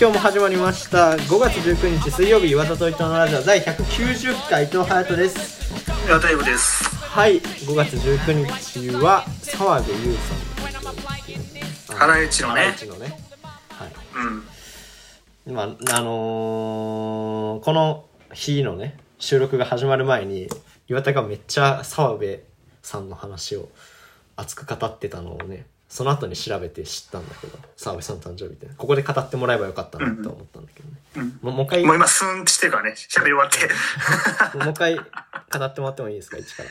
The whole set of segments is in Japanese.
今日も始まりました。5月19日水曜日岩田と伊藤のラジオ第190回伊藤隼人です。いや、大丈夫です。はい5月19日は澤部優さんハライチのね。ハライチのね。はい。うん。まああのーこの日のね収録が始まる前に岩田がめっちゃ澤部さんの話を熱く語ってたのをねその後に調べて知ったんだけど澤部さんの誕生日ってここで語ってもらえばよかったなと思ったんだけどね、うん。もうもう一回もう今、スーンってしてるからね、喋り終わって。もう一回語ってもらってもいいですか？一から。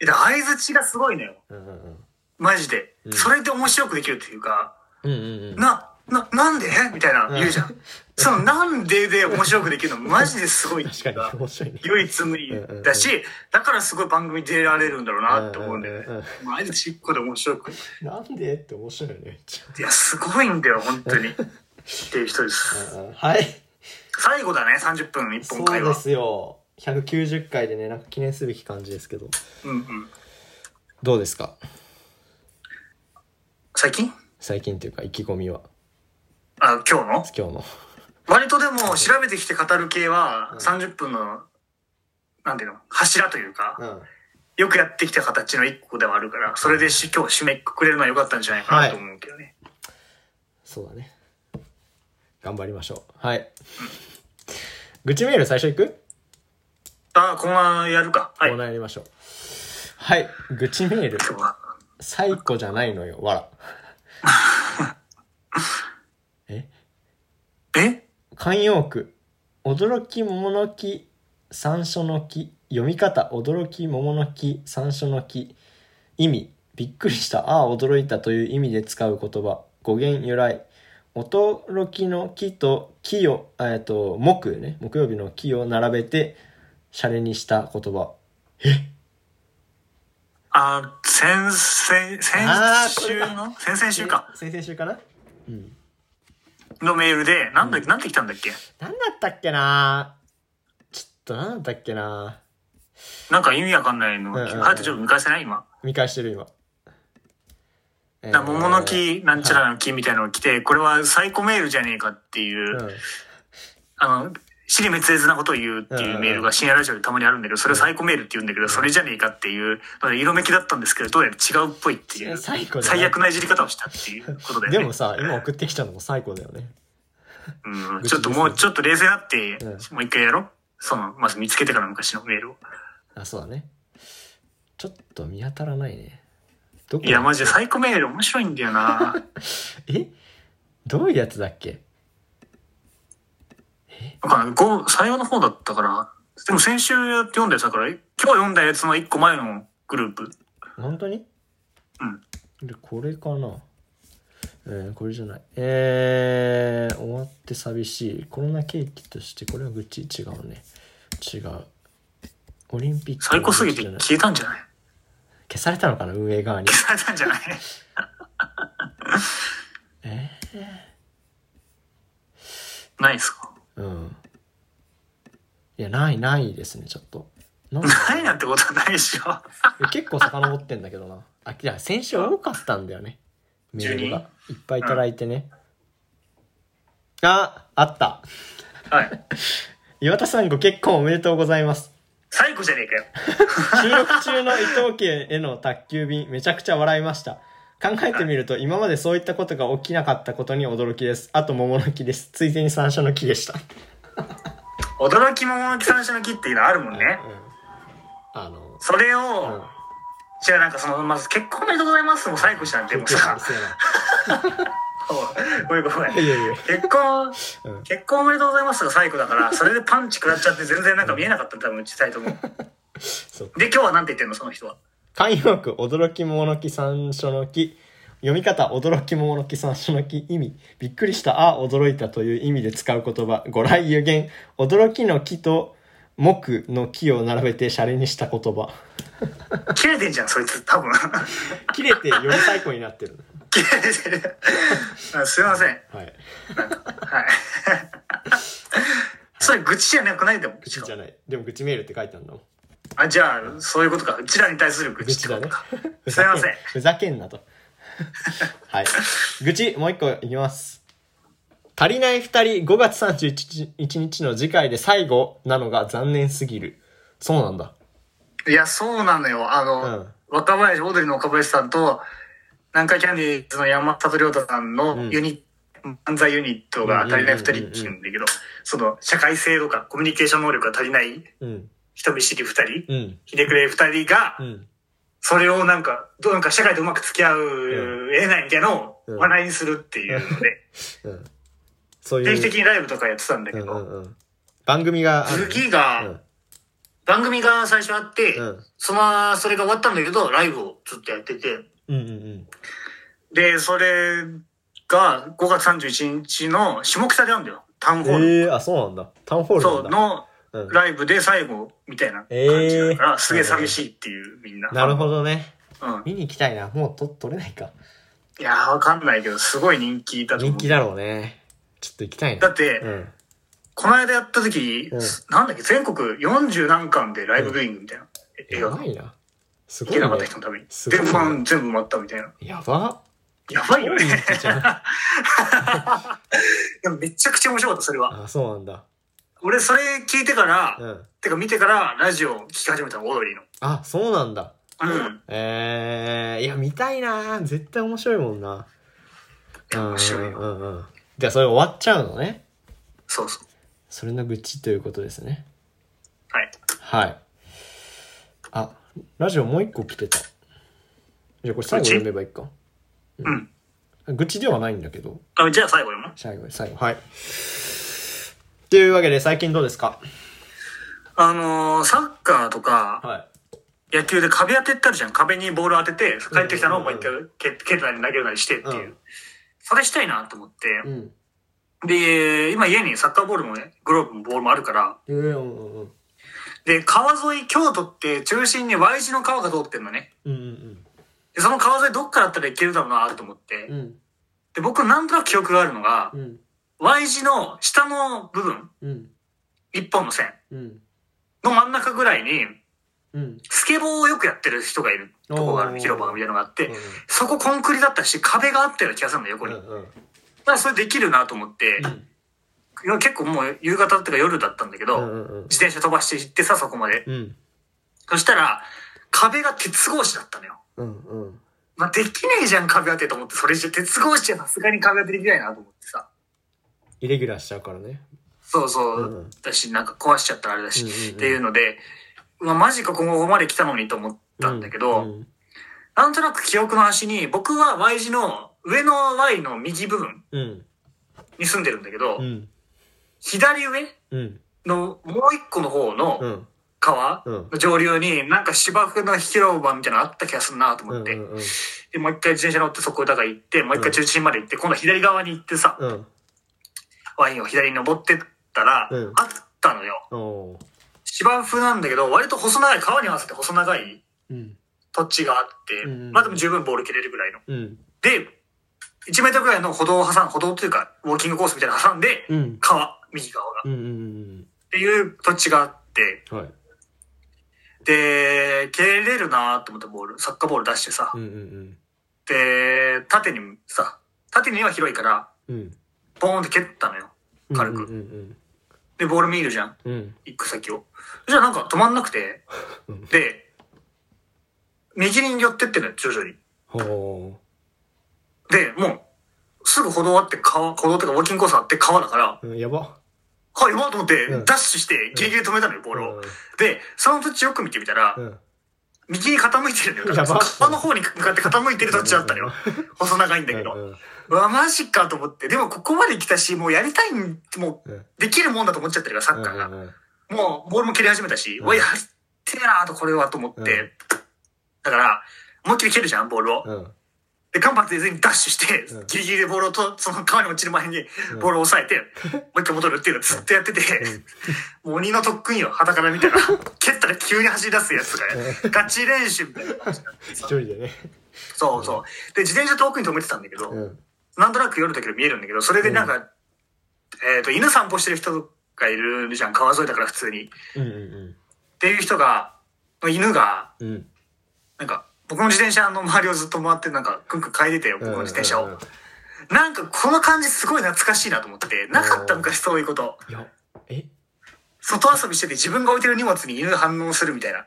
え相づちがすごいのよ。うんうんうん。マジで。ん。それで面白くできるっていうか、うんうんうん。な、な、なんで？みたいな言うじゃん。その、なんでで面白くできるの、マジですごいってい確かうかに面白い。ね唯一無二だし、だからすごい番組出られるんだろうなって思うんだよね。うんうん。うん。マジで面白く。いなんでって面白いよね。めっちや、すごいんだよ、本当に。っていう人です。はい。最後だね、30分一そう本会話。ですよ。190回でねなんか記念すべき感じですけど。うんうん。どうですか？最近？最近というか意気込みは。あ、今日の？今日の割とでも調べてきて語る系は30分の、なんていうの、柱というか、うん。よくやってきた形の一個ではあるから、それでし今日締めくくれるのは良かったんじゃないかなと思うけどね。そうだね。頑張りましょう。はい。愚痴メール最初いく？あ、このままやるか。はい。コーナーやりましょう。はい。愚痴メール。最古じゃないのよ。わら え？え？慣用句。驚き桃の木山椒の木読み方。驚き桃の木山椒の木意味。びっくりした。ああ驚いたという意味で使う言葉。語源由来。驚きの木と木をえっと木ね。木曜日の木を並べてシャレにした言葉。あ、先々、先週の？先々週か。先々週かな？うんのメールで、なんだ、なんて来たんだっけ？何だったっけな？ちょっと何だったっけな？なんか意味わかんないの。うんうんうん。ちょっと見返せない？今。見返してる今、えー。な桃の木、なんちゃらの木みたいなのが来て、これはサイコメールじゃねえかっていう、うん。あの、死に滅裂なことを言うっていうメールが深夜ラジオでたまにあるんだけど、それをサイコメールって言うんだけど、それじゃねえかっていうので、色めきだったんですけど、どうやら違うっぽいっていう、最悪なじり方をしたっていうことで、ね。でもさ今送ってきたのも最高だよね。うん、ちょっともう、ちょっと冷静になって、うん。もう一回やろう。その、まず見つけてから昔のメールを。あそうだね。ちょっと見当たらないね。どこいや、マジでサイコメール面白いんだよな。え？どういうやつだっけ？わかんない。ご最後の方だったから、でも先週読んだやつだから、今日読んだやつの一個前のグループ。本当に？うん。でこれかな？えー、これじゃない。えー、終わって寂しい。コロナケーキとしてこれは愚痴。違うね。違う。オリンピック最高すぎて消えたんじゃない？消されたのかな？運営側に。消されたんじゃない？えないっすか？うんいやないないですねちょっとなないなんてことはないでしょ。結構遡ってんだけどな。あ、いや、先週多かったんだよね。メールが。いっぱいいただいてね。あ、あった。はい。岩田さんご結婚おめでとうございます。最後じゃねえかよ。収録中の伊藤家への宅急便、めちゃくちゃ笑いました。考えてみると、今までそういったことが起きなかったことに驚きです。あと桃の木です。ついでに山椒の木でした。驚き桃の木山椒の木っていうのあるもんね。うん。あの、それうん。を、じゃあなんかその、まず結婚おめでとうございますも最後じゃん。でもさ、ごめんごめん。結婚、うん結婚おめでとうございますが最後だから、それでパンチ食らっちゃって全然なんか見えなかった多分、小さいと思う。で、今日はなんて言ってんのその人は。慣用句、驚き桃の木、山椒の木。読み方、驚き、桃の木、山椒の木、意味、びっくりした、あ、驚いたという意味で使う言葉、語来有言、驚きの木と木の木を並べてシャレにした言葉。切れてんじゃん、そいつ、多分。切れてより最高になってる。切れてる。あすいません。はい。はい。それ愚痴じゃなくないでも。愚痴じゃない。でも愚痴メールって書いてあるの。あ、じゃあ、そういうことか。うちらに対する愚愚痴だね すいません。ふざけんなと。はい。愚痴、もう一個いきます。足りない二人、5月31日の次回で最後なのが残念すぎる。そうなんだ。いや、そうなのよ。あの、うん若林、オードリーの若林さんと、南海キャンディーズの山里亮太さんのうんユニ、漫才ユニットが足りない二人って言うんだけど、その、社会性とかコミュニケーション能力が足りないうん。人見知り二人、うん。ひねくれ二人がう、ん。それをなんか、どうなんか社会とうまく付き合う、えないみたいなのをうん話題にするっていうので、うん。そういう。定期的にライブとかやってたんだけうんうど、んうん。番組が。次が、うん番組が最初あって、うんその、それが終わったんだけど、ライブをずっとやってて、うんうんで、それが5月31日の下北であるんだよ。タウンホうん。ール。ええー、あ、そうなんだ。タウンホールなそう。のうんライブで最後みたいな感じだから、えーすげえ寂しいっていうみんな。なるほどね。うん。見に行きたいな。もうと取れないか。いやーわかんないけど、すごい人気だと思う。人気だろうね。ちょっと行きたいな。だって、うん。この間やった時、うんなんだっけ、全国40何巻でライブビューイングみたいな。映やばいな。すごいけなかった。人のために。で、すごいねファン全部埋まったみたいな。やば。やばいよね。人気じゃん。でもめちゃくちゃ面白かった、それは。あ、そうなんだ。俺、それ聞いてから、うん。てか見てから、ラジオ聞き始めたの、オードリーの。あ、そうなんだ。うん。えー、いや、見たいな絶対面白いもんな。面白いよ。うんうんうん。じゃあ、それ終わっちゃうのね。そうそう。それの愚痴ということですね。はい。はい。あ、ラジオもう一個来てた。じゃあ、これ最後読めばいいか。うん。愚痴ではないんだけど。あじゃあ最後読む？最後、最後。はい。というわけで、最近どうですか？あのー、サッカーとか、はい。野球で壁当てってあるじゃん。壁にボール当てて、帰ってきたのをもう一回蹴蹴ったり投げるなりしてっていう。うんそれしたいなと思って。うん。で、今家にサッカーボールもね、グローブもボールもあるから、で、川沿い、京都って中心に Y 字の川が通ってんのね。うん。うんで、その川沿いどっからだったら行けるだろうなと思って。で、僕なんとなく記憶があるのがう、ん。Y 字の下の部分、うん。一本の線うん。の真ん中ぐらいに、うん。スケボーをよくやってる人がいるとこがある、広場みたいなのがあってうん、そこコンクリだったし、壁があったような気がするの、横に。だかうん。らそれできるなと思って、結構もう夕方っていうか夜だったんだけど、うんうんうん自転車飛ばして行ってさ、そこまで。うん。そしたら、壁が鉄格子だったのよ。うんうん。まあ、できねえじゃん、壁当てと思って、それじゃ鉄格子じゃさすがに壁当てできないなと思ってさ。イレギュラーしちゃうからね。そうそう。うんうんだし、なんか壊しちゃったらあれだし、うんうんうんっていうので、まあ、マジかここまで来たのにと思ったんだけど、うんなんとなく記憶の端に、僕は Y 字の上の Y の右部分うん。に住んでるんだけど、うん。左上うん。のもう一個の方うのん。川うんの上流になんか芝生の広場みたいなのあった気がするなとうん。思って、うん。で、もう一回自転車乗ってそこだから行って、もう一回中心まで行って、今度は左側に行ってさ、うん。ワインを左に登ってったら、うんあったのよ。おー芝生なんだけど、割と細長い、川に合わせて細長いうん。土地があって、うんまあでも十分ボール蹴れるぐらいの。うん。で、1メートルぐらいの歩道を挟ん、歩道というか、ウォーキングコースみたいなの挟んで、うん。川、右側が。うん。うん。っていう土地があって、はい。で、蹴れるなと思ったボール、サッカーボール出してさう、ん。うん。で、縦にさ、縦には広いから、うん。ボーンって蹴ったのよ。軽く。うん。で、ボール見るじゃん。うん。行く先を。じゃあなんか止まんなくてうん、で、右に寄ってってんのよ、徐々に。ほで、もう、すぐ歩道あって川、歩道ってかウォーキングコースあって川だから、う。うんやば。はい、やばいと思って、うんダッシュしてギリギリで止めたのよ、ボールを。うんで、その土地よく見てみたら、うん。右に傾いてるんだよ。だから川の方に向かって傾いてる土地だったのよ。細長いんだけど。うんうわ、マジかと思って。でもここまで来たし、もうやりたいん、もう、うんできるもんだと思っちゃってるから、サッカーが。うんもう、ボールも蹴り始めたし、うんうわ、やってえなと、これは、と思って。うんだから、思いっきり蹴るじゃん、ボールを。うん。で、間髪入れずにダッシュして、うんギリギリでボールをと、その川に落ちる前にボールを押さえて、もう一回戻るっていうのをずっとやってて、もう鬼の特訓よ、肌から見たら。蹴ったら急に走り出すやつが、ガチ練習みたいな感じになって一さ人でね。そうそう。で、自転車遠くに止めてたんだけど、うん。なんとなく夜だけど見えるんだけど、それでなんか、えっ、と、犬散歩してる人がいるじゃん、川沿いだから普通に。っていう人が、犬が。なんか、僕の自転車の周りをずっと回って、なんか、くんくん嗅いでてよ、僕の自転車を。なんか、この感じすごい懐かしいなと思って、なかった昔そういうこと。いや、え？外遊びしてて自分が置いてる荷物に犬が反応するみたいな。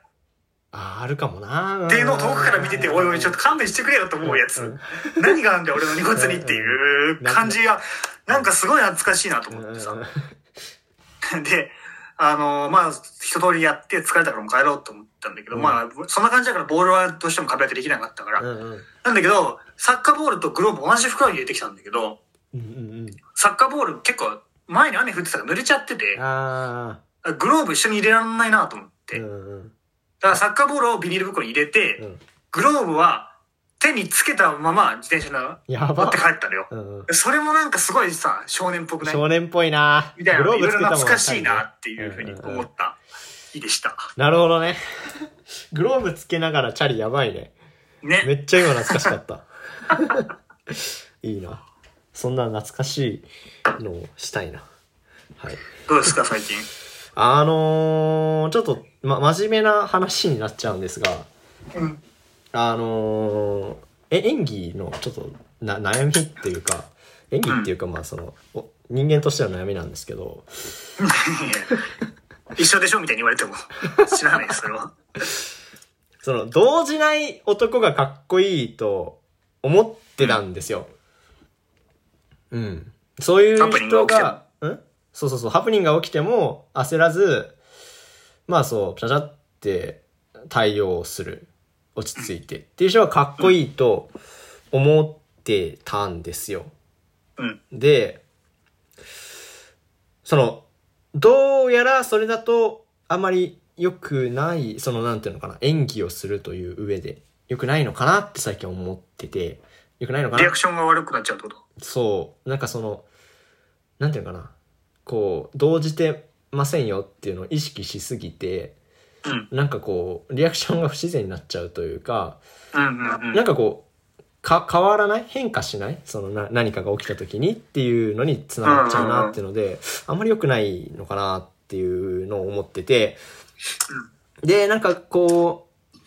あー、あるかもなっていうのを遠くから見てて、おいおい、ちょっと勘弁してくれよと思うやつ。うん何があんだよ、俺の荷物にっていう感じが、なんかすごい懐かしいなとうん思ってさ。で、あのまあ、一通りやって疲れたからもう帰ろうと思ったんだけど、うんまあ、そんな感じだからボールはどうしても壁当てできなかったから。うんうん。なんだけど、サッカーボールとグローブ同じ袋に入れてきたんだけど、うんうんサッカーボール結構前に雨降ってたから濡れちゃっててグローブ一緒に入れられないなと思って。ー。うだんうんからサッカーボールをビニール袋に入れて、うん。グローブは手につけたまま自転車にやば持って帰ったのよ。うんうん。それもなんかすごいさ、少年っぽくない？少年っぽいなみたいな、いろいろ懐かしいなっていうふうにんんん思った日でした。なるほどね。グローブつけながらチャリやばいね。めね。っちゃ今懐かしかった。いいな。そんな懐かしいのをしたいな。はい。どうですか、最近？あのー、ちょっと、ま、真面目な話になっちゃうんですが、うん。あのー、え、演技のちょっとな悩みっていうか、演技っていうか、まあその、お人間としての悩みなんですけど、一緒でしょみたいに言われても。知らないです、それは。その、動じない男がかっこいいと思ってたんですよ。うん。そういうハプニング人がが、ん？そうそうそう、ハプニングが起きても焦らず、まあそう、ちゃちゃって対応する。落ち着いて。っていう人がかっこいいと思ってたんですよ。うん。で、その、どうやらそれだとあまり良くない、そのなんていうのかな、演技をするという上で良くないのかなって最近思ってて、良くないのかな？リアクションが悪くなっちゃうってこと？そう、なんかその、なんていうのかな、こう、動じてませんよっていうのを意識しすぎて、うん。なんかこう、リアクションが不自然になっちゃうというか、うんうんうん。なんかこう、か、変わらない？変化しない？そのな、何かが起きた時にっていうのにつながっちゃうなっていうので、あんまり良くないのかなっていうのを思ってて、で、なんかこう、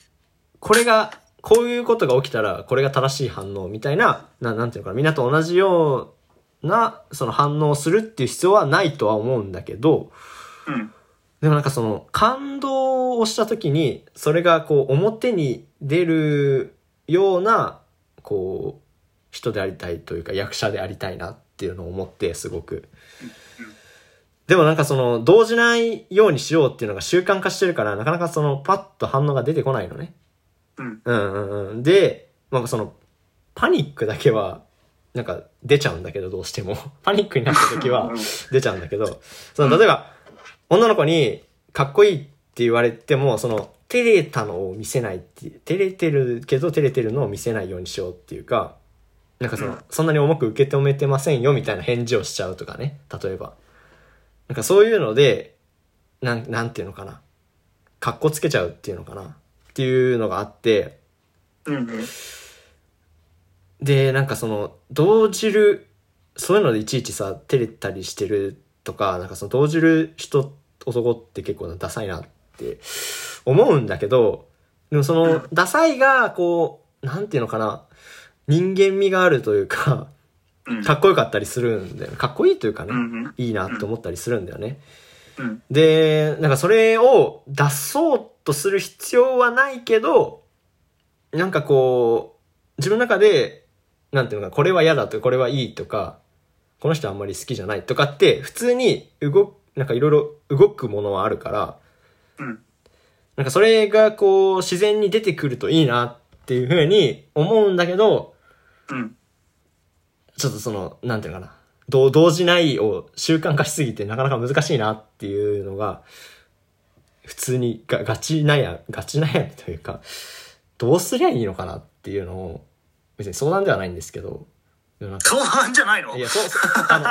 これが、こういうことが起きたら、これが正しい反応みたいな、ななんていうのかな、みんなと同じような、その反応をするっていう必要はないとは思うんだけど、うん。でもなんかその感動をした時にそれがこう表に出るようなこう人でありたいというか役者でありたいなっていうのを思ってすごく。でもなんかその動じないようにしようっていうのが習慣化してるからなかなかそのパッと反応が出てこないのね。うん。うんうんうん。で、まあそのパニックだけはなんか出ちゃうんだけどどうしても。パニックになった時は出ちゃうんだけど、その例えば、女の子にかっこいいって言われても、その、照れたのを見せないって照れてるけど照れてるのを見せないようにしようっていうか、なんかその、そんなに重く受け止めてませんよみたいな返事をしちゃうとかね、例えば。なんかそういうので、なん、なんていうのかな。かっこつけちゃうっていうのかな。っていうのがあって。で、なんかその、動じる、そういうのでいちいちさ、照れたりしてるとか、なんかその動じる人、男って結構ダサいなって思うんだけど、でもその、ダサいが、こう、なんていうのかな、人間味があるというか、うん。かっこよかったりするんだよね。かっこいいというかね、いいなって思ったりするんだよね。うん。で、なんかそれを出そうとする必要はないけど、なんかこう、自分の中で、なんていうのか、これは嫌だとか、これはいいとか、この人あんまり好きじゃないとかって、普通に動く、なんかいろいろ動くものはあるから、うん。なんかそれがこう、自然に出てくるといいなっていうふうに思うんだけど、うん。ちょっとその、なんていうのかな。同同時ないを習慣化しすぎてなかなか難しいなっていうのが、普通にがガチ悩み、ガチ悩みというか、どうすりゃいいのかなっていうのを、別に相談ではないんですけど、相談じゃないの？いや、そう、そうあの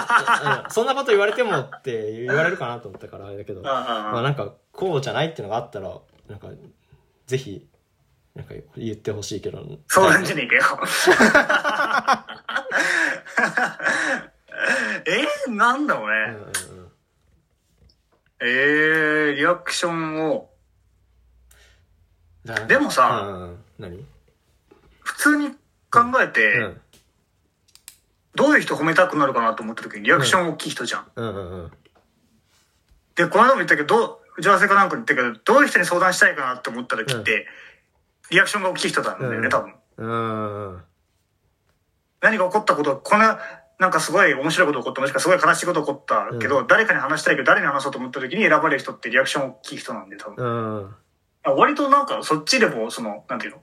あ、そんなこと言われてもって言われるかなと思ったからあれだけど、ああああまあなんか、こうじゃないっていうのがあったら、なんか、ぜひ、なんか言ってほしいけど。相談じゃねえかよ。えー、なんだろううんね。うんうん。えー、リアクションを、でもさうんうん、何？普通に考えて、うん。どういう人褒めたくなるかなと思った時にリアクション大きい人じゃん。うんうんうん。で、この間も言ったけど、打ち合わせかなんかに言ったけど、どういう人に相談したいかなって思った時って、リアクションが大きい人なんだよね、うん多分。うん。何が起こったこと、こんな、なんかすごい面白いこと起こった、もしくはすごい悲しいこと起こったけど、誰かに話したいけど、誰に話そうと思った時に選ばれる人ってリアクション大きい人なんで、多分。割となんか、そっちでも、その、なんていうの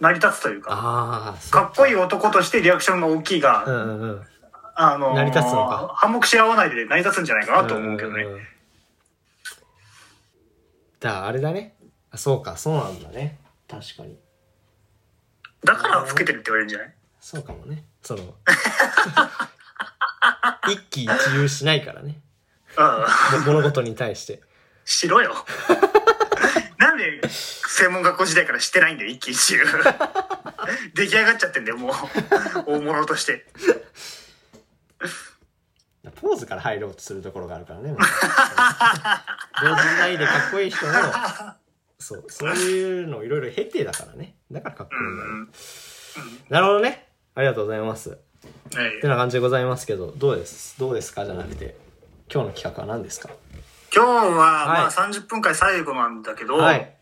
成り立つというか、ああ、かっこいいい。男としてリアクションが大きいが、うんうんうん。あのー成り立つのか反目し合わないで成り立つんじゃないかなと思うけどね。んんんだからあれだね。あそうか、そうなんだね。確かに。だから老けてるって言われるんじゃない？そうかもね。その、一喜一憂しないからね。うん。も物事に対して。しろよ。なんで専門学校時代からしてないんだよ、一気一憂。出来上がっちゃってんだよ、もう。大物として。ポーズから入ろうとするところがあるからね。同時代でかっこいい人も、そう、そういうのをいろいろ経てだからね。だからかっこいいんだよ、うん。なるほどね。ありがとうございます。はいってな感じでございますけど、どうです？どうですかじゃなくて、今日の企画は何ですか？今日は、まはいあ30分間最後なんだけど、はい。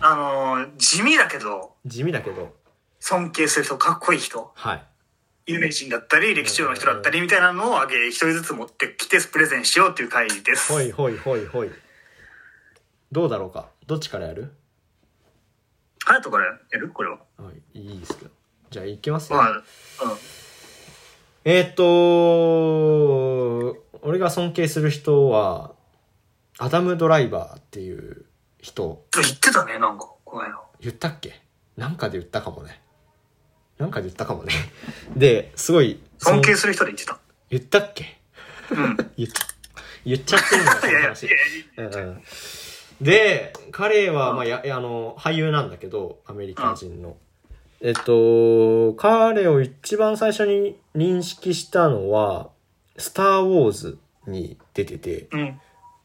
あのー地味だけど、地味だけど、尊敬する人、かっこいい人、はい。有名人だったり、歴史上の人だったりみたいなのをあげ、一人ずつ持ってきてプレゼンしようっていう回です。ほいほいほいほい。どうだろうか？どっちからやる？ハヤトからやる？これは。はい、いいですけど。じゃあ行きますよ。まあ、うん。えーっと、俺が尊敬する人は、アダム・ドライバーっていう人、言ってたね、なんか、この間。言ったっけ？なんかで言ったかもね。なんかで言ったかもね。で、すごい、尊敬する人で言ってた。言ったっけ？うん。言っ言っちゃってるんだよ、そ いやいや、いの話で、彼は、まあ、や、あの、俳優なんだけど、アメリカ人の。えっと、彼を一番最初に認識したのは、スター・ウォーズに出てて、やうん。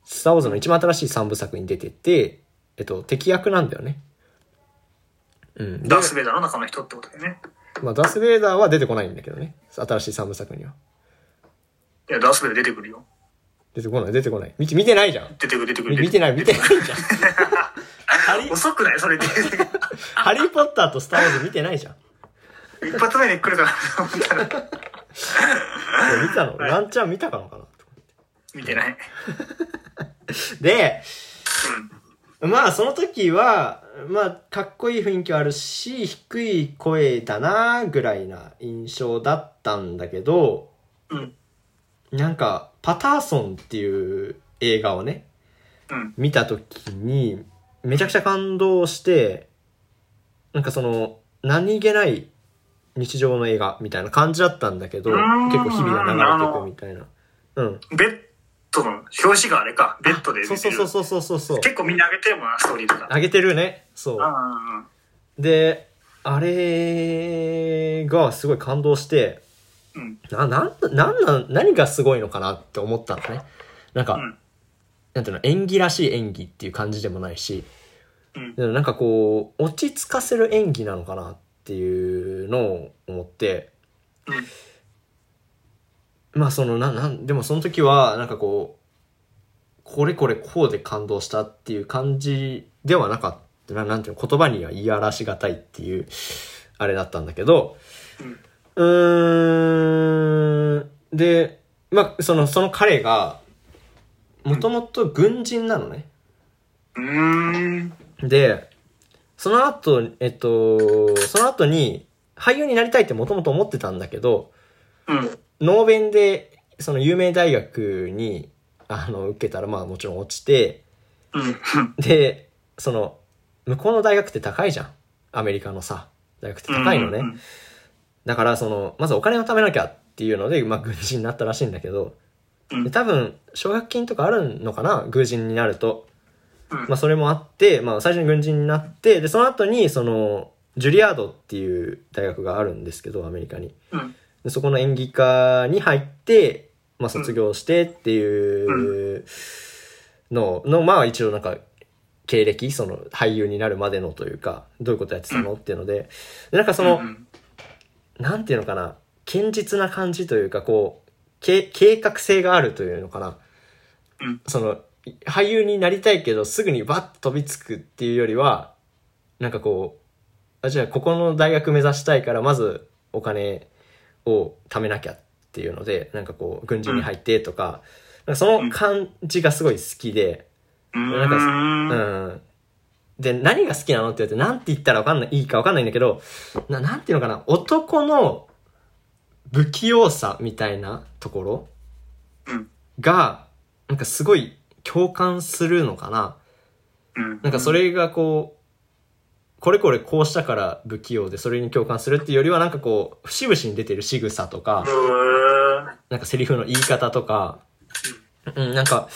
スター・ウォーズの一番新しい三部作に出てて、えっと、敵役なんだよね。うん。でダース・ベイダーの中の人ってことだよね。まあ、ダース・ベイダーは出てこないんだけどね。新しい三部作には。いや、ダース・ベイダー出てくるよ。出てこない、出てこない。見て、見てないじゃん。出てくる、出てくる。み見てない、見てないじゃん。遅くないそれで。ハリー・ポッターとスター・ウォーズ見てないじゃん。い一発目に来るかなと思ったら、や見たの、ランちゃん見たかのかな見てない。で、まあその時は、まあかっこいい雰囲気はあるし、低い声だなぐらいな印象だったんだけど、うん。なんか、パターソンっていう映画をね、うん。見た時に、めちゃくちゃ感動して、なんかその、何気ない日常の映画みたいな感じだったんだけど、結構日々が流れていくみたいな。うん。ベッドの表紙があれか。ベッドで出てる。そうそうそうそうそうそう。結構みんな上げてるもんな、ストーリーとか。あげてるね。そう。あで、あれがすごい感動して、うん。な、なん、なんなん、何がすごいのかなって思ったのね。なんか、うんなんていうの、演技らしい演技っていう感じでもないし、うん。なんかこう、落ち着かせる演技なのかなっていうのを思って、うん。まあその、な、なん、でもその時は、なんかこう、これこれこうで感動したっていう感じではなかった。ななんていうの、言葉には言い表しがたいっていう、あれだったんだけど、うーん、で、まあ、その、その彼が、もともと軍人なのね。うーん。で、その後、えっと、その後に、俳優になりたいってもともと思ってたんだけど、うん。ノーベンで、その有名大学に、あの、受けたら、まあもちろん落ちて、うん。で、その、向こうの大学って高いじゃん。アメリカのさ、大学って高いのね。うんだから、その、まずお金を貯めなきゃっていうので、まあ、軍人になったらしいんだけど、うんで多分、奨学金とかあるのかな？軍人になると。うんまあ、それもあって、まあ、最初に軍人になって、で、その後に、その、ジュリアードっていう大学があるんですけど、アメリカに。うん。でそこの演技科に入って、まあ、卒業してっていうのの、まあ一応なんか経歴その俳優になるまでのというかどういうことやってたのっていうのででなんかその、うん。なんていうのかな堅実な感じというかこうけ計画性があるというのかな、うん。その俳優になりたいけどすぐにバッと飛びつくっていうよりはなんかこうあじゃあここの大学目指したいからまずお金を貯めなきゃっていうのでなんかこう軍人に入ってとか,、なんかその感じがすごい好きで、うん。なんかうんうん。で、何が好きなのって言われて、なんて言ったらわかんない、いいかわかんないんだけど、ななんていうのかな、男の不器用さみたいなところうんが、なんかすごい共感するのかな。うん。なんかそれがこう、これこれこうしたから不器用でそれに共感するっていうよりはなんかこう、節々に出てる仕草とか、うなんかセリフの言い方とか、うん、なんか、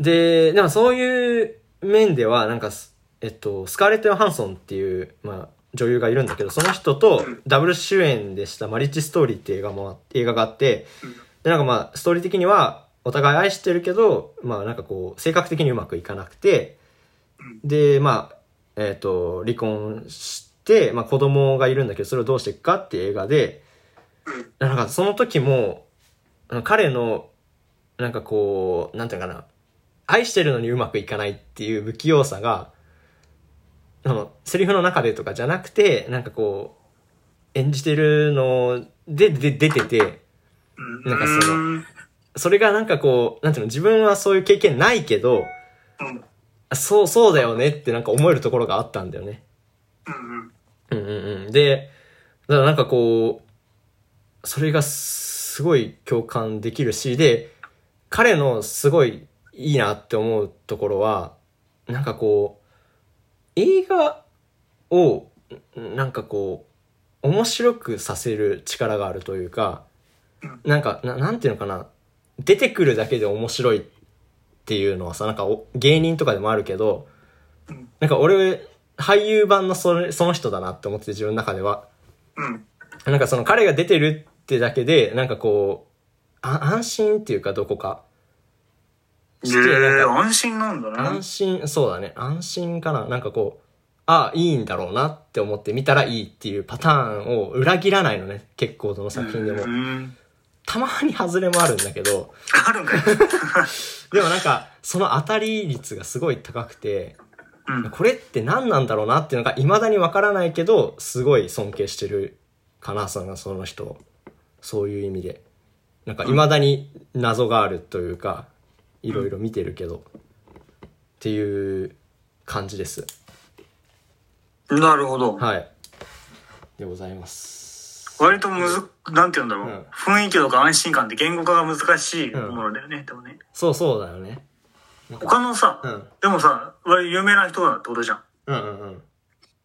で、でもそういう面では、なんかす、えっと、スカーレット・ヨハンソンっていう、まあ、女優がいるんだけど、その人とダブル主演でしたマリッジ・ストーリーっていう映画もあ、映画があって、で、なんかまあ、ストーリー的には、お互い愛してるけど、まあなんかこう、性格的にうまくいかなくて、で、まあ、えっ、と、離婚して、まあ子供がいるんだけど、それをどうしていくかっていう映画で、なんかその時も、彼の、なんかこう、なんていうのかな、愛してるのにうまくいかないっていう不器用さが、その、セリフの中でとかじゃなくて、なんかこう、演じてるので、で、出てて、なんかそのうん。それがなんかこう、なんていうの、自分はそういう経験ないけど、そう、そうだよねってなんか思えるところがあったんだよね。うんうんうんうん。で、だからなんかこう、それがすごい共感できるし、で、彼のすごいいいなって思うところは、なんかこう、映画を、んなんかこう、面白くさせる力があるというか、なんか、ななんていうのかな、出てくるだけで面白いっていうのはさ、なんかお芸人とかでもあるけど、なんか俺、俳優版のそれその人だなって思ってて自分の中では。うんなんかその彼が出てるってだけで、なんかこう、あ安心っていうかどこか。えー、か安心なんだね安心、そうだね。安心かな。なんかこう、あいいんだろうなって思って見たらいいっていうパターンを裏切らないのね。結構どの作品でもう。んたまに外れもあるんだけど、あるんかい でもなんか、その当たり率がすごい高くて、うんこれって何なんだろうなっていうのが未だにわからないけど、すごい尊敬してるかな、そのその人を。そういう意味で。なんか未だに謎があるというか、いろいろ見てるけど、っていう感じです。なるほどはい。でございます。割とむずなんて言うんだろう、うん雰囲気とか安心感って言語化が難しいものだよね、でもねそうそうだよね。他のさ、うん。でもさ割と有名な人だってことじゃんっうんうんうん。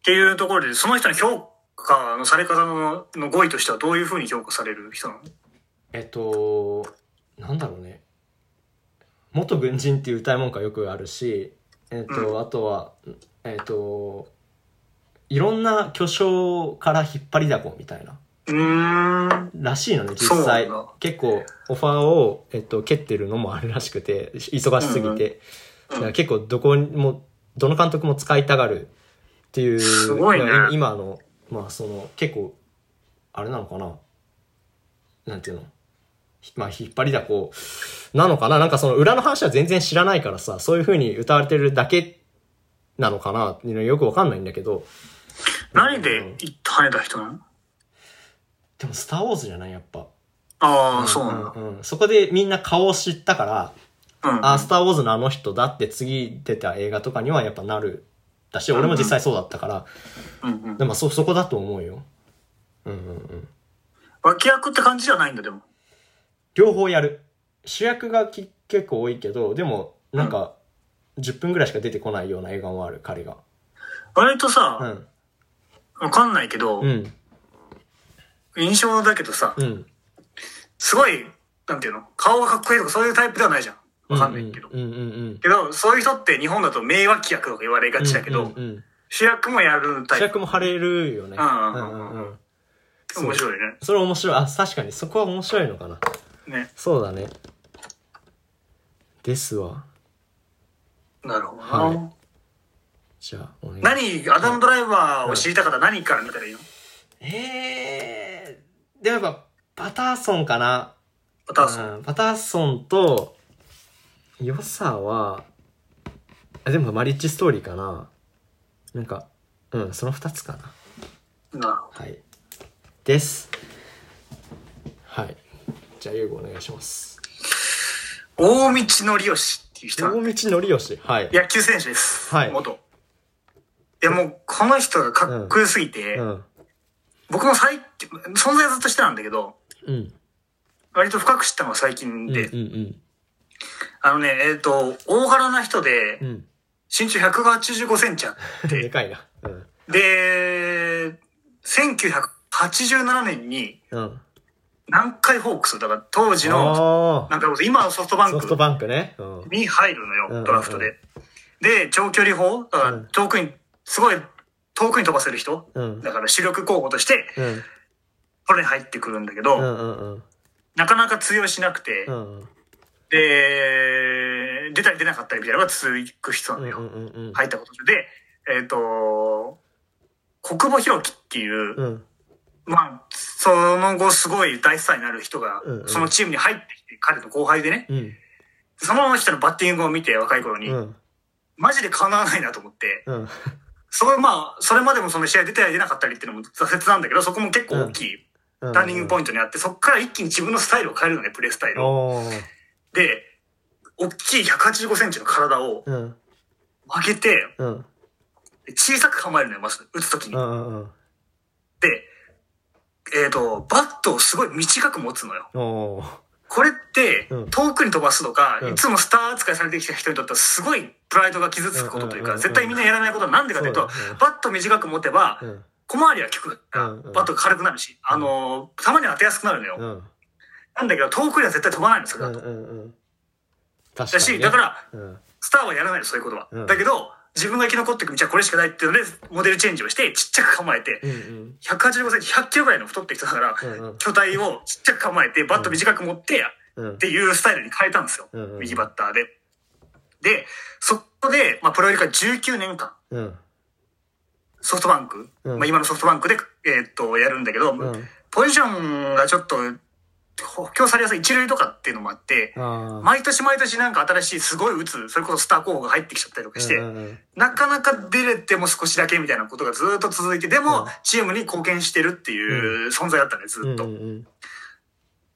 ていうところでその人の評価のされ方のの語彙としてはどういうふうに評価される人なの？えっと、なんだろうね。元軍人っていう歌い文句はよくあるし、えっと、あとは、えっと、いろんな巨匠から引っ張りだこみたいな。うーんらしいのね、実際。結構、オファーを、えっと、蹴ってるのもあるらしくて、忙しすぎて。だから結構、どこにも、どの監督も使いたがるっていう。すごいねまあ今の、まあ、その、結構、あれなのかななんていうのひまあ、引っ張りだこなのかななんかその裏の話は全然知らないからさ、そういう風に歌われてるだけなのかなっていうのはよくわかんないんだけど。何で跳ねた人なの？でも、スターウォーズじゃないやっぱ。ああ、そうなんだ。うんうんそこでみんな顔を知ったから、うん。あ、スター・ウォーズのあの人だって次出た映画とかにはやっぱなる。だし、俺も実際そうだったから、うんうん。でもそ、そこだと思うよ。うんうんうん。脇役って感じじゃないんだ、でも。両方やる。主役がき結構多いけど、でも、なんか、10分ぐらいしか出てこないような映画もある、彼が。割とさ、うん。わかんないけど、うん。印象だけどさ、うん。すごい、なんていうの？顔がかっこいいとかそういうタイプではないじゃん。わかんないけど。けど、そういう人って日本だと名脇役とか言われがちだけど、うんうんうん主役もやるタイプ。主役も張れるよね。うんうんううんんうん。面白いね。それ面白い。あ、確かにそこは面白いのかな。ね。そうだね。ですわ。なるほどな。はいじゃあ、お願い何、アダムドライバーを知りたかったら何から見たらいいの？えー、でもやっぱ、パターソンかな。パターソン。うんパターソンと、良さは、あでもマリッジストーリーかな。なんか、うん、その二つかな。なるほはい。です。はい。じゃあ、ゆうごお願いします。ど。大道のりよしっていう人大道のりよし。はい。野球選手です。はい元。いやもう、この人がかっこよすぎて、うん。僕も最近、存在はずっとしてたんだけど、うん。割と深く知ったのは最近うん。で、うん。あのね、えっ、と、大柄な人でう、ん。身長185センチあっでて、かいな。うん。で、1987年にうん。南海ホークス、だから当時の、あなんか今のソフトバあ。ンクソフトバンクね。うん。に入るのうんうんうよ、んドラフトで。で、長距離砲だからうん遠くに、すごい遠くに飛ばせる人うん。だから主力候補として、うん。これに入ってくるんだけど、うんうんうん。なかなか通用しなくて、うんうん。で、出たり出なかったりみたいなのが続く人なのよ。うんうんうんうん。入ったことで。で、えっ、と、国母弘樹っていう、うん。まあ、その後すごい大スターになる人がうんう、んそのチームに入ってきて、彼の後輩でね、うん。その人のバッティングを見て若い頃に、うん。マジで叶わないなと思って、うん。それまあ、それまでもその試合出たり出なかったりっていうのも挫折なんだけど、そこも結構大きいうん。ターニングポイントにあって、そこから一気に自分のスタイルを変えるのね、プレースタイルを。で、大きい185センチの体をうん。曲げて、うん。小さく構えるのよ、まず、打つときにで、えっ、と、バットをすごい短く持つのよ。これってうん、遠くに飛ばすとか、うんいつもスター扱いされてきた人にとってはすごいプライドが傷つくことというか、絶対みんなやらないことはなんでかというとバット短く持てばう、ん。小回りは効くバットが軽くなるし、あのー、球に当てやすくなるのよ。うん。なんだけど、遠くには絶対飛ばないの、それだと。うんうんうん。確かだし、にね。だから、うん。スターはやらないの、そういうことは。うんだけど、自分が生き残っていく道はこれしかないっていうので、モデルチェンジをして、ちっちゃく構えて、うんうん。185センチ、100キロぐらいの太ってる人だから、うんうん巨体をちっちゃく構えて、バット短く持って、うんっていうスタイルに変えたんですよ。うんうん右バッターで。で、そこで、まあ、プロ入りから19年間、うん。ソフトバンク、うんまあ、今のソフトバンクで、えーっと、やるんだけど、うん。ポジションがちょっと、補強されやすい一塁とかっていうのもあって。毎年毎年なんか新しいすごい打つ、それこそスター候補が入ってきちゃったりとかして、なかなか出れても少しだけみたいなことがずっと続いて、でもうん、チームに貢献してるっていう存在だったね、ずっと。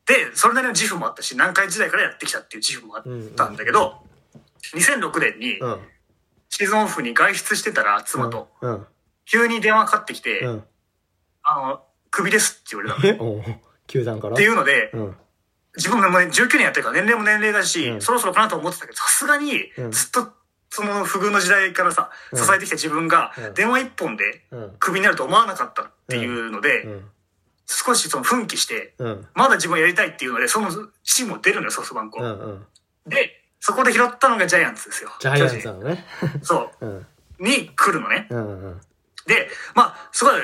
で、それなりの自負もあったし、南海時代からやってきたっていう自負もあったんだけど、2006年にうん。シーズンオフに外出してたら妻と、うん。急に電話かかってきて、うん。あの、クビですって言われたの。球団から？ていうので、うん。自分がもう19年やってるから年齢も年齢だし、うんそろそろかなと思ってたけど、さすがにうんずっとその不遇の時代からさ、うん支えてきた自分がうん電話一本でうん。クビになると思わなかったっていうので、うん。少しその奮起して、うん。まだ自分やりたいっていうので、そのチームを出るのよ、ソフトバンクを。うん。うん。で、そこで拾ったのがジャイアンツですよ。ジャイアンツなのね。そう。に来るのね。うんうん。で、まあ、すごい、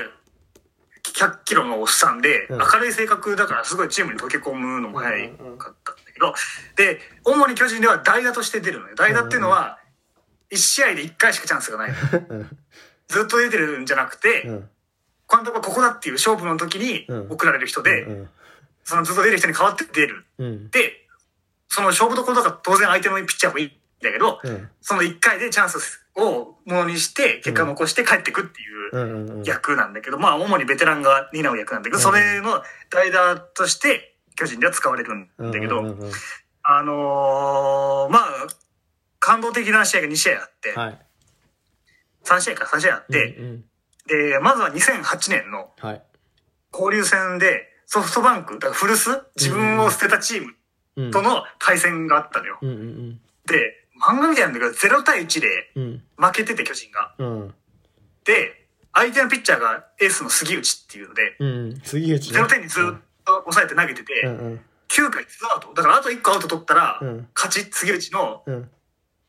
100キロのおっさんで、うん明るい性格だから、すごいチームに溶け込むのも早かったんだけど、で、主に巨人では代打として出るのよ。代打っていうのは、1試合で1回しかチャンスがないの。うん。ずっと出てるんじゃなくて、うん。監督はここだっていう勝負の時にうん送られる人で、うん。そのずっと出る人に代わって出る。うん。で、その勝負どころだから当然相手のピッチャーもいだけど、うん。その1回でチャンスをものにして、結果を残して帰ってくっていう。役なんだけど、まあ、主にベテランが担う役なんだけど、それの代打として、巨人では使われるんだけど、あのーまあ、感動的な試合が2試合あって、はい。3試合か3試合あって、うんうんで、まずは2008年のはい。交流戦で、ソフトバンク、だから古巣自分を捨てたチームうん。との対戦があったのよ。で、漫画みたいなんだけど、0対1で。負けてて巨人が。うん。で、相手のピッチャーがエースの杉内っていうので、うん。杉内ね。0点にずっと抑えて投げてて、うんうん。9回ツーアウト。だからあと1個アウト取ったらうん、勝ち、杉内のうん。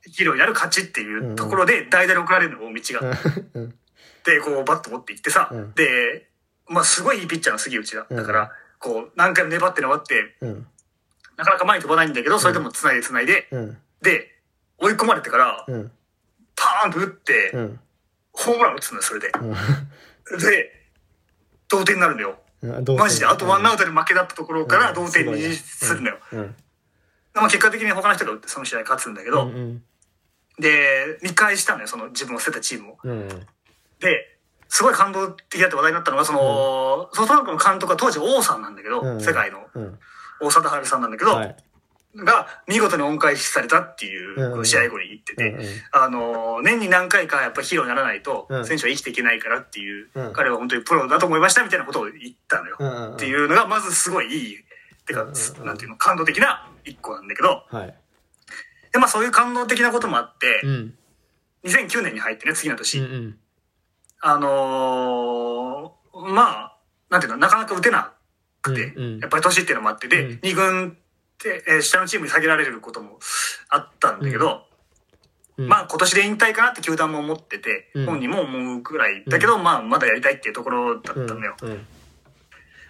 ヒーローになる勝ちっていうところで、代打で送られるの、大道が。うん。で、こう、バット持っていってさ、うんで、まあ、すごいいいピッチャーの杉内だ。うんだから、こう、何回も粘って粘って、うん。なかなか前に飛ばないんだけど、それでも繋いで繋いで、うん。で、追い込まれてから、うん。パーンと打って、うん。ホームラン打つのよ、それで。で、同点になるのよ。うん。マジで。あとワンアウトトで負けだったところから同点にするのよ。。うん。まあ結果的に他の人が打ってその試合勝つんだけうど、ん。で、見返したのよ、その自分を捨てたチームを。うん。で、すごい感動的だって話題になったのが、その、ソフトバンクの監督は当時王さんなんだけど、うん世界のうん。大貞治さんなんだけど、はい。が見事に恩返しされたっていう、試合後に言ってて、あの、年に何回かやっぱヒーローにならないとう、ん。選手は生きていけないからっていう、うん。彼は本当にプロだと思いましたみたいなことを言ったのよ。っていうのが、まずすごいいい、てか、なんていうの、感動的な一個なんだけど、はい。で、まあそういう感動的なこともあって、うん。2009年に入ってね、次のう年。あのーまあ、なんていうの、なかなか打てなくて、やっぱり年っていうのもあって、で、うん。二軍って、えー下のチームに下げられることもあったんだけど、うんまあ今年で引退かなって球団も思ってて、うん本人も思うくらいだけど、まあまだやりたいっていうところだったのよ。うん。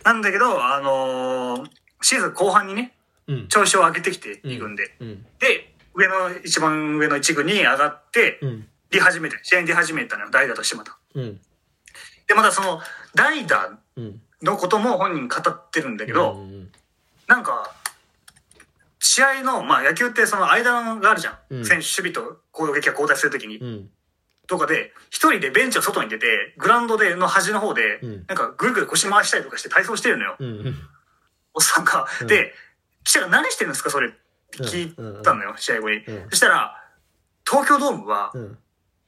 なんだけど、あのーシーズン後半にね、うん。調子を上げてきて、二軍で。うん。で、上の、一番上の一軍に上がって、うん。出始めて、試合に出始めたのよ、代打としてまた。うん。で、またその、代打うん。のことも本人語ってるんだけど、うんなんか、試合の、まあ野球ってその間があるじゃん。うん選手、守備と攻撃が交代するときに。うん。とかで、一人でベンチの外に出て、グラウンドでの端の方で、うんなんかぐるぐる腰回したりとかして体操してるのよ。うん。うん。おっさんが。うんで、記者が何してるんですかそれって聞いたのよ、試合後に。うんそしたら、東京ドームはう、ん。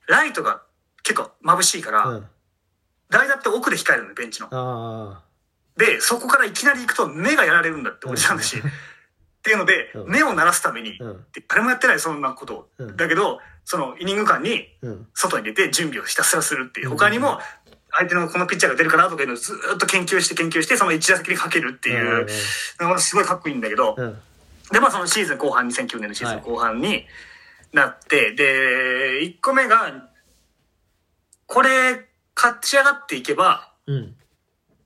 ライトが結構眩しいから、うん。代打って奥で控えるのよ、ベンチの。あで、そこからいきなり行くと目がやられるんだっておじさんだし。っていうのでう、ん目を鳴らすためにあ。、うん。で誰もやってない、そんなことを。うんだけど、そのイニング間にうん。外に出て準備をひたすらするっていう。うん他にも、相手のこのピッチャーが出るかなとかいうのをずーっと研究して研究して、その一打席にかけるっていうのがすごいかっこいいんだけど、うん。で、まあそのシーズン後半、2009年のシーズン後半になって、で、1個目が、これ、勝ち上がっていけば、うん。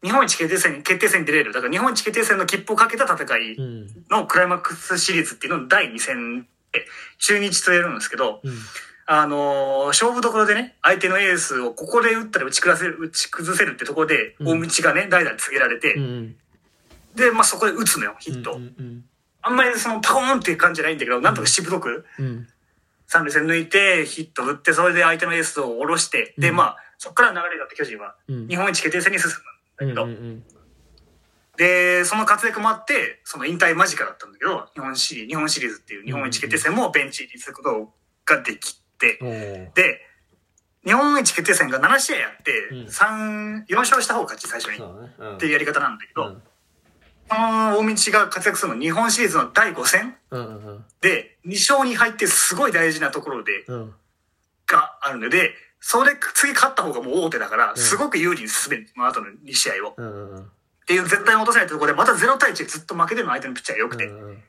日本一決定戦に、決定戦に出れる。だから日本一決定戦の切符をかけた戦いうん。のクライマックスシリーズっていうのの第2戦で、中日とやるんですけど、うん。あのー勝負どころでね、相手のエースをここで打ったら打ち崩せる、打ち崩せるってところで、うん大道がね、代打に告げられて、うん。で、まあそこで打つのよ、ヒット。うん。あんまりそのパコーンっていう感じじゃないんだけど、なんとかしぶとく、うん。三塁線抜いて、ヒット打って、それで相手のエースを下ろして、で、うんまあ、そこから流れだって巨人は、うん日本一決定戦に進むんだけど、うん。で、その活躍もあって、その引退間近だったんだけど、日本シリー日本シリーズっていう日本一決定戦もベンチ入りすることができて、おーで、日本一決定戦が7試合やって、うん三4勝した方が勝ち、最初に。そうだね。うんっていうやり方なんだけど、うんこの大道が活躍するの日本シリーズの第5戦うんうんで、2勝に入ってすごい大事なところで、うん。があるので、それ次勝った方がもう大手だから、ん。すごく有利に進める、その後の2試合を。っていう絶対に落とせないところで、また0対1でずっと負けてるの相手のピッチャーが良くて、うん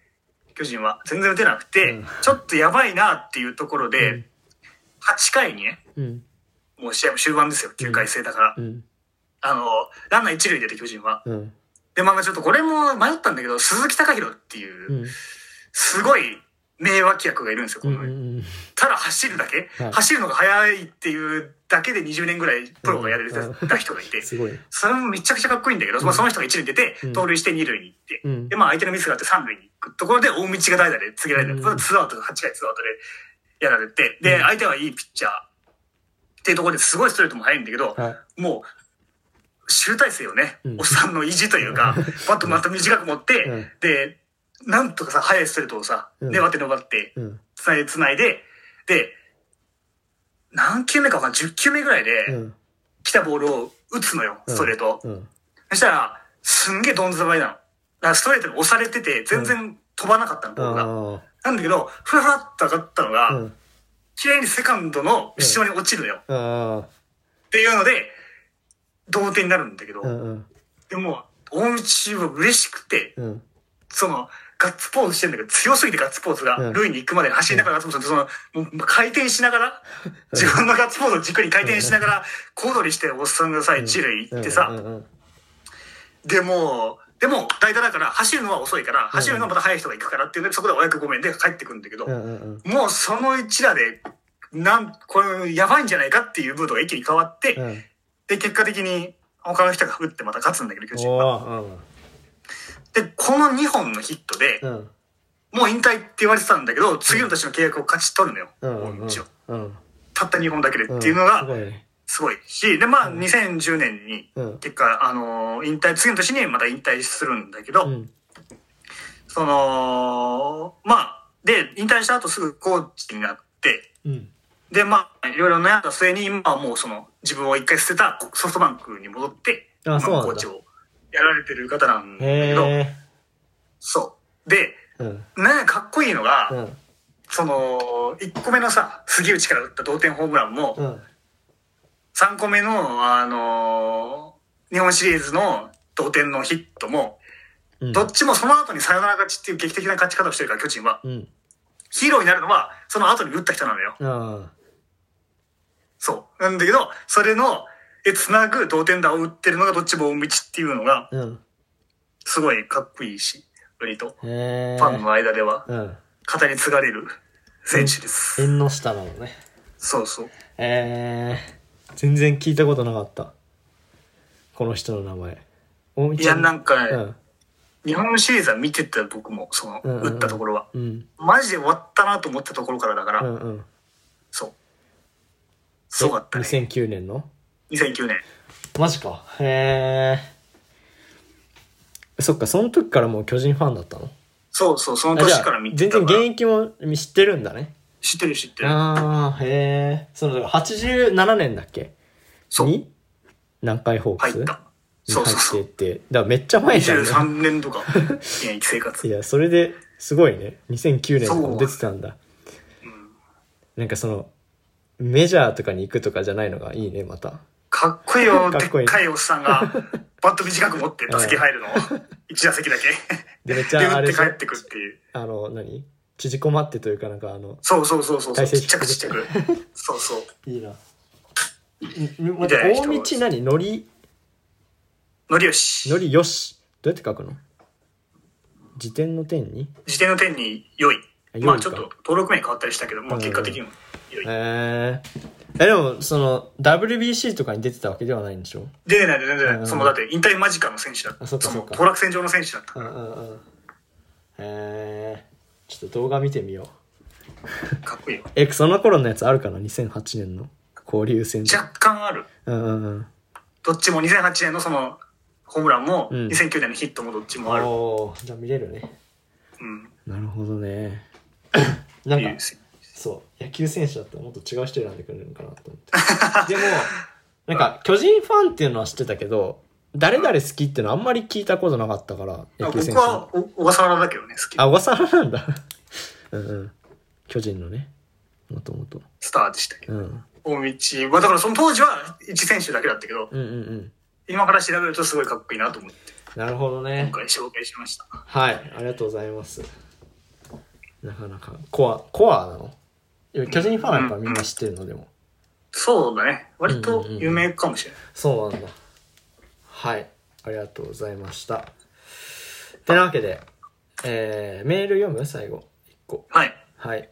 巨人は。全然打てなくて、うん。ちょっとやばいなっていうところで、うん。8回にね、うん。もう試合も終盤ですよ、9回制だから。うん。あの、ランナー一塁出て巨人は。うん。で、まあまあちょっとこれも迷ったんだけど、鈴木貴弘っていうう、ん。すごい名脇役がいるんですよ、この、うんうんただ走るだけ、はい。走るのが速いっていうだけで20年ぐらいプロがやれうんた人がいて、すごい。それもめちゃくちゃかっこいいんだけど、まあその人が一塁に出てうん、盗塁して二塁に行って、うん。で、まあ相手のミスがあって三塁に行くところで大道が代打で告げられる。うん。アウト、8回ツーアウトでやられて、で、相手はいいピッチャーっていうところですごいストレートも速いんだけど、はもう、集大成よね、うん。おっさんの意地というか、バットまた短く持って、うん。で、なんとかさ、速いストレートをさ、うん。粘って粘ってい。、うん。繋いで繋いで、で、何球目かわかんない、10球目ぐらいで、うん。来たボールを打つのよ、ストレート。そしたら、すんげえどんずばいなの。だからストレートに押されてて、全然飛ばなかったの、ボールが。あなんだけど、ふらふらっと上がったのが、あうん。綺麗にセカンドの後ろに落ちるのよ。あっていうので、同点になるんだけど、でも、大道は嬉しくて、うん。その、ガッツポーズしてんだけど、強すぎてガッツポーズが、うん。塁に行くまで走りながらガッツポーズその、もう回転しながら、自分のガッツポーズを軸に回転しながら、小躍りしておっさんがさ、一塁行ってさ、でも、でも、代打だから、走るのは遅いから、走るのはまた速い人が行くからっていうので、そこでお役ごめんで帰ってくるんだけど、もうその一打で、なん、これ、やばいんじゃないかっていうムードが一気に変わって、うん。で、結果的に、他の人が打ってまた勝つんだけど、巨人おは。ーで、この2本のヒットで、うん。うんもう引退って言われてたんだけど、次の年の契約を勝ち取るのよ。うんうん大道をうん。たった2本だけでうんっていうのすがすごい。し、で、まあ、2010年に、うん。結果、あのー引退、次の年にまた引退するんだけど、うん。その、まあ、で、引退した後すぐコーチになって、うん。で、まあ、いろいろ悩んだ末に、今はもうその、自分を一回捨てたソフトバンクに戻って、あそうなんだ。コーチをやられてる方なんだけど、そう。で、うんね、かっこいいのが、うんその、1個目のさ、杉内から打った同点ホームランも、うん3個目の、あのー日本シリーズの同点のヒットも、うんどっちもその後にサヨナラ勝ちっていう劇的な勝ち方をしてるから、巨人は。うんヒーローになるのは、その後に打った人なのよ。あそう。なんだけど、それの、え、つなぐ同点打を打ってるのがどっちも大道っていうのが、すごいかっこいいし、割と、ファンの間では、うん。語り継がれる選手です。縁の下なのね。そうそう。えー、全然聞いたことなかった。この人の名前。大道いや、なんかね、うん。日本シリーズは見てた僕も、その、うんうん。うん打ったところは。うん。マジで終わったなと思ったところからだから、うんうん。そう。すごかったね。2009年の2009年。マジか。へえそっかその時からもう巨人ファンだったの？そうそう、その年からあ見て。全然現役も知ってるんだね知ってる知ってる。ああへえその87年だっけ？そう。に？南海ホークス？入った。にそうそうそう。入ってって。だからめっちゃ前じゃん、ね、23年とか、現役生活。い。やそれですごいね。2009年も出てたんだ。なんかそのメジャーとかに行くとかじゃないのがいいねまたかっこいいよ、でっかいおっさんが、バット短く持って打席入るの。一打席だけ。でめっちで、打って帰ってくっていう。あの何？縮こまってというかなんかあのそうそうそうそう。ちっちゃくちっちゃく。そうそう。いいな。んみ待ってた大道何？のり、のりよし。のりよし。どうやって書くの？辞典の点に？辞典の点に良い。まあちょっと登録名変わったりしたけど、まあ結果的にも良い。へええ、でも、その、WBC とかに出てたわけではないんでしょ？出てない出てない。うんそのだって引退間近の選手だった。そのあそっかそっか当落線上の選手だった。うんうんうん。へえちょっと動画見てみよう。かっこいいよ。え、その頃のやつあるかな ?2008 年の交流戦で。若干ある。うんうんうん。どっちも2008年のその、ホームランも、うん2009年のヒットもどっちもある。おーじゃあ見れるね。うん。なるほどね。なんかそう、野球選手だったらもっと違う人選んでくれるのかなと思って。でも、なんか、巨人ファンっていうのは知ってたけど、誰々好きっていうのはあんまり聞いたことなかったから、野球僕選手の。はお小笠原だけどね、好き。あ、小笠原なんだ。うんうん。巨人のね。もともと。スターでしたけど。うん。大道。まあだからその当時は一選手だけだったけど、うんうんうん。今から調べるとすごいかっこいいなと思って、なるほどね今。回紹介しました。はい、ありがとうございます。なかなか、コア、コアなの？巨人ファンはやっぱみんな知ってるのでも。そうだね。割と有名かもしれない。そうなんだ。はい。ありがとうございました。てなわけで、えー、メール読む？最後。一個。はい。はい。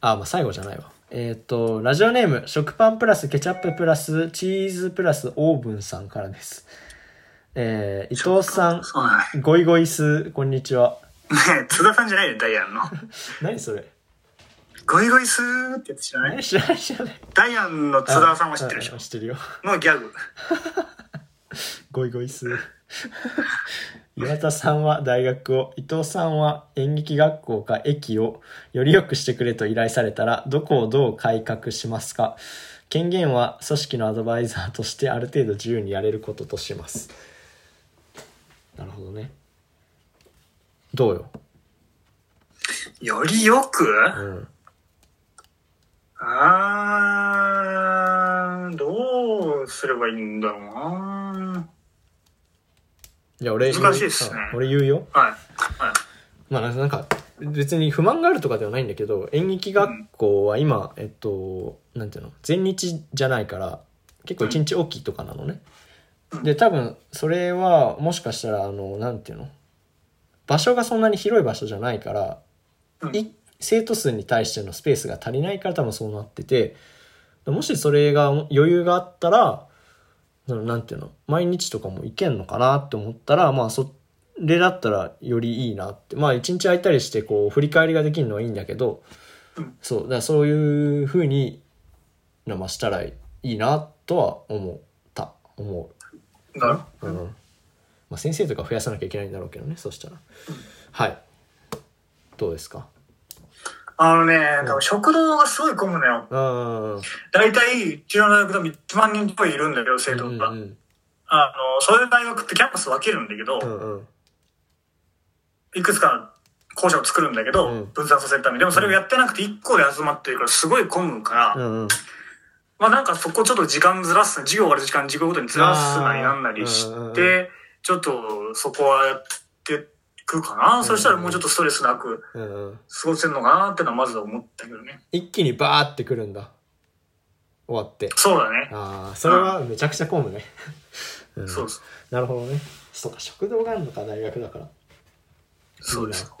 あ、まあ最後じゃないわ。えっ、と、ラジオネーム、食パンプラスケチャッププラスチーズプラスオーブンさんからです。えー、伊藤さん。ゴイゴイス、こんにちは。津田さんじゃないよ、ダイアンの。何それ？ゴイゴイスーってやつ知らない？何知らない知らない。ダイアンの津田さんは知ってるでしょ？知ってるよ。のギャグ。ゴイゴイス。岩田さんは大学を、伊藤さんは演劇学校か駅をより良くしてくれと依頼されたら、どこをどう改革しますか？権限は組織のアドバイザーとしてある程度自由にやれることとします。なるほどね。どうよ？よりよく？うん。あー、どうすればいいんだろうな。いや、俺、難しいっすねうん俺言うよ。はい。はい。まあなんか、別に不満があるとかではないんだけど、演劇学校は今、えっと、なんていうの、全日じゃないから、結構一日おきとかなのね。で、多分、それは、もしかしたら、あの、なんていうの、場所がそんなに広い場所じゃないから、うんい生徒数に対してのスペースが足りないから多分そうなってて、もしそれが余裕があったら、そのなんていうの、毎日とかも行けんのかなって思ったら、まあそれだったらよりいいなって。まあ一日空いたりしてこう振り返りができるのはいいんだけど、うんそう、だからそういう風に、なまあしたらいいなとは思った。思なる？う。うん。まあ先生とか増やさなきゃいけないんだろうけどね、そしたら。はい。どうですか？あのね、多分食堂がすごい混むのよ。うん。大体、うちの大学でも1万人といるんだけど、生徒が。うんうんあの、そういう大学ってキャンパス分けるんだけど、うんうん。いくつか校舎を作るんだけど、うん分散させるために。でもそれをやってなくて1校で集まってるからすごい混むから、うんうん。まあなんかそこちょっと時間ずらす、授業終わる時間授業ごとにずらすなりなんなりして、ちょっとそこはやっていくかな？そしたらもうちょっとストレスなくうんうん。過ごせるのかなってのはまずは思ったけどね。一気にバーってくるんだ。終わって。そうだね。ああ、それはめちゃくちゃ混むね。うんそうそう。なるほどね。そうか、食堂があるのか、大学だから。そうです。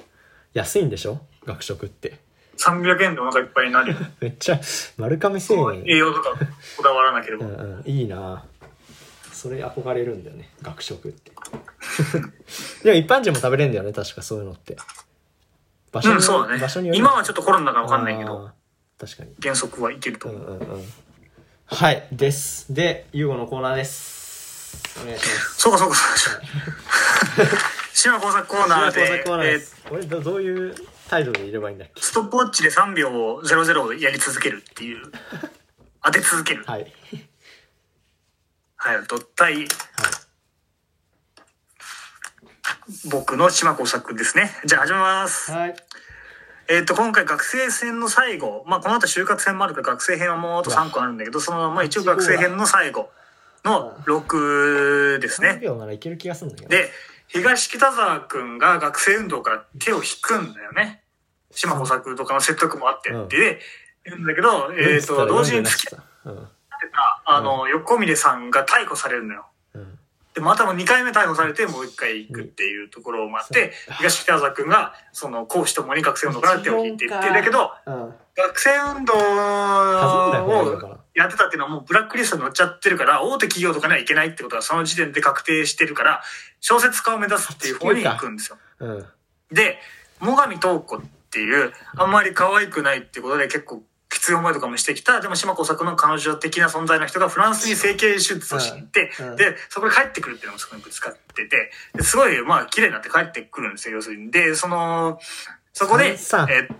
安いんでしょ？学食って。300円でお腹いっぱいになるよ。めっちゃ、丸亀製栄麺。養とかこだわらなければ。うんうん、いいなそれ憧れるんだよね、学食って。でも一般人も食べれるんだよね、確かそういうのって。場うん、そうだね場所に。今はちょっとコロナだからわかんないけど、確かに。原則はいけるとう思う。んうんうん。はい、です。で、ゆうごのコーナーです。お願いします。そうかそうかそうか。島工作コーナーで、コーナーでえーす。俺ど、どういう態度でいればいいんだっけ？ストップウォッチで3秒00をやり続けるっていう。当て続ける。はい。はい、と対僕の島工作ですね。じゃあ始めます。はい。えっ、と、今回学生編の最後、まあこの後就活編もあるから学生編はもうあと3個あるんだけど、その、まあ一応学生編の最後の6です3ね。秒ならいける気がするんだけど。で、東北沢くんが学生運動から手を引くんだよね。島工作とかの説得もあってうんって、で、言うんだけど、えっ、と、同時に付き合ってうん。た、あの、横峰さんが逮捕されるのよ。うん。で、またも2回目逮捕されて、もう1回行くっていうところもあって、東北沢くんが、その、講師ともに学生運動から手を引いていって、だけど、うん。学生運動をやってたっていうのはもうブラックリストに載っちゃってるから、大手企業とかにはいけないってことはその時点で確定してるから、小説家を目指すっていう方に行くんですよ。うん。で、最上東子っていう、あんまり可愛くないってことで結構きつい思いとかもしてきた、でも島工作の彼女的な存在の人がフランスに整形手術をして、うんうんで、そこで帰ってくるっていうのもそこにぶつかってて、ですごい、まあ、綺麗になって帰ってくるんですよ、要するに。で、その、そこで、えっ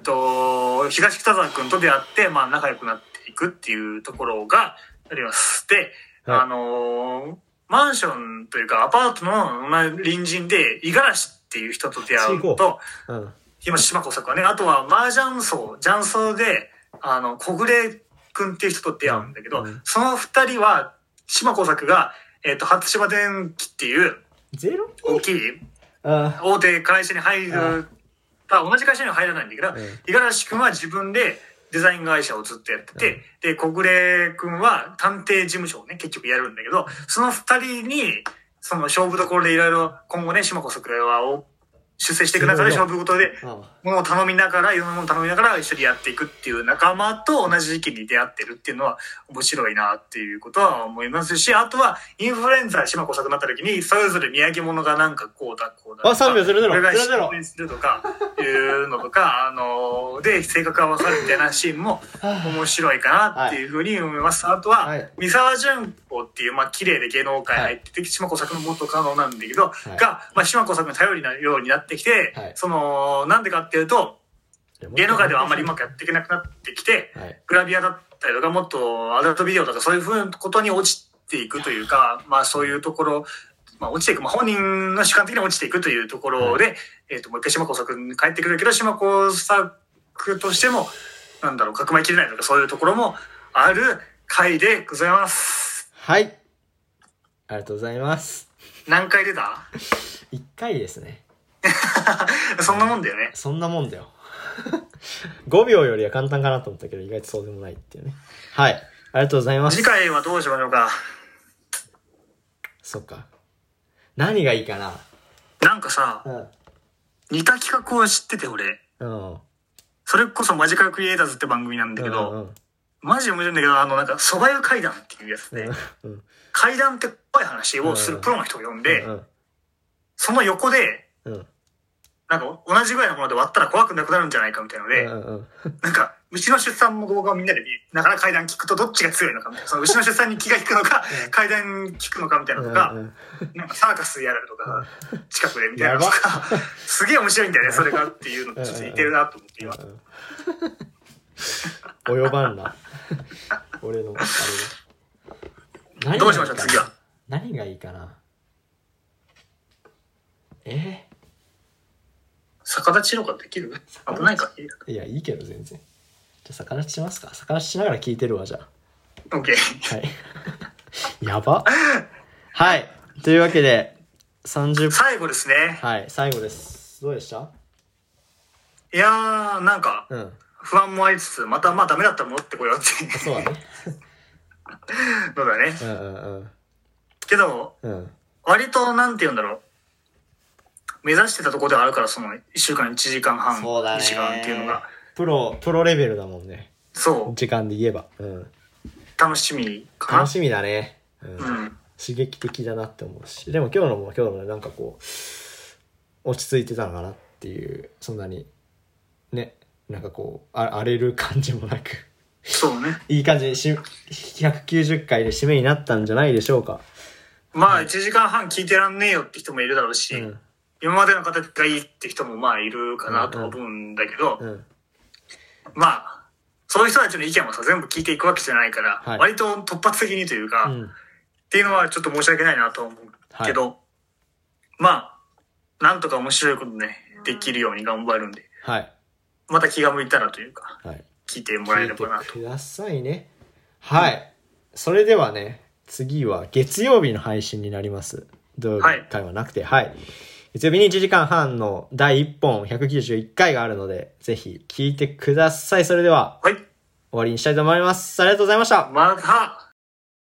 と、東北沢くんと出会って、まあ、仲良くなっていくっていうところがあります。で、はい。あのーマンションというかアパートの、まあ、隣人で、五十嵐っていう人と出会うのと、うん。今、島工作はね、あとは麻雀層、雀荘で、あの、小暮くんっていう人と出会うんだけど、うん。その二人は、島工作が、えっ、と、初島電機っていうゼロ？大きいあ大手会社に入る、うんあ同じ会社には入らないんだけど、うん。五十嵐くんは自分でデザイン会社をずっとやってて、で、小暮くんは探偵事務所をね、結局やるんだけど、その二人に、その勝負どころでいろいろ今後ね、島子作はを出世していく中ですごい勝負事で。あ。物を頼みながら、いろんなものを頼みながら一緒にやっていくっていう仲間と同じ時期に出会ってるっていうのは面白いなっていうことは思いますし、あとはインフルエンザ島工作になった時に、それぞれ土産物がなんかこうだこうだとか。あ3秒00これが00失敗するとか、いうのとか、あの、で、性格がわかるみたいなシーンも面白いかなっていうふうに思います。あとは、はい。三沢淳子っていう、まあ、綺麗で芸能界入ってて、島工作の元カノなんだけど、い。が、まあ、島工作の頼りなようになってきて、はいその、なんでかっていうと、芸能界ではあんまりうまくやっていけなくなってきて、はい。グラビアだったりとか、もっとアダルトビデオとかそういうふうなことに落ちていくというか、まあそういうところ、まあ落ちていく、まあ本人の主観的に落ちていくというところで、えっ、と、もう一回島工作に帰ってくるけど、島工作としても、なんだろう、かくまいきれないとかそういうところもある回でございます。はい。ありがとうございます。何回出た？1回ですね。そんなもんだよね。そんなもんだよ。5秒よりは簡単かなと思ったけど、意外とそうでもないっていうね。はい。ありがとうございます次。回はどうしましょうか。そっか。何がいいかななんかさ、うん。似た企画を知ってて俺。うん。それこそマジカルクリエイターズって番組なんだけど、うんうんマジで面白いんだけど、あの、なんか、蕎麦湯階段っていうやつで、うん。階段って怖い話をするプロの人を呼んで、うん。その横で、うん。なんか同じぐらいのもので割ったら怖くなくなるんじゃないかみたいなので、うんうん。なんか、牛の出産も動画をみんなで見ながら階段聞くとどっちが強いのかみたいな。その牛の出産に気が引くのか、階段聞くのかみたいなのとか、うんうんなんかサーカスやるとか、近くでみたいなのとか、すげえ面白いんだよね、それがっていうのとちょっと似てるなと思って今。及ばんな。俺の、あれが。どうしましょう、次は。何がいいかなえ逆立ちとかできる？危ないかーいや、いいけど全然。じゃあ、逆立ちしますか？逆立ちしながら聞いてるわ、じゃオッケー。あ。はい。やば。はい。というわけで、30、最後ですね。はい、最後です。どうでした？いやー、なんか、うん。不安もありつつ、またまあダメだったら戻ってこようってそうだね。のだね。うんうんけど、うん。うん。割と、なんて言うんだろう。目指してたところではあるから、その、1週間1時間半、そうだ2時間っていうのが、ね。プロ、プロレベルだもんね。そう、時間で言えば。うん。楽しみかな。楽しみだね。うん。うん。刺激的だなって思うし。でも今日のも今日のもなんかこう、落ち着いてたのかなっていう、そんなに、ね、なんかこう、あ荒れる感じもなく、そうね。いい感じにし、190回で締めになったんじゃないでしょうか。まあ、1時間半聞いてらんねえよって人もいるだろうし、うん。今までの形がいいって人もまあいるかなと思うんだけど、うん。まあ、そういう人たちの意見もさ、全部聞いていくわけじゃないから、はい割と突発的にというか、っうん。ていうのはちょっと申し訳ないなと思うけど、まあ、なんとか面白いことね、できるように頑張るんで、はい。また気が向いたらというか、はい。聞いてもらえればなと。くださいね。はい。それではね、次は月曜日の配信になります。土曜日会はなくて、はい。月曜日に1時間半の第1本191回があるので、ぜひ聞いてください。それでははい。終わりにしたいと思います。ありがとうございました。また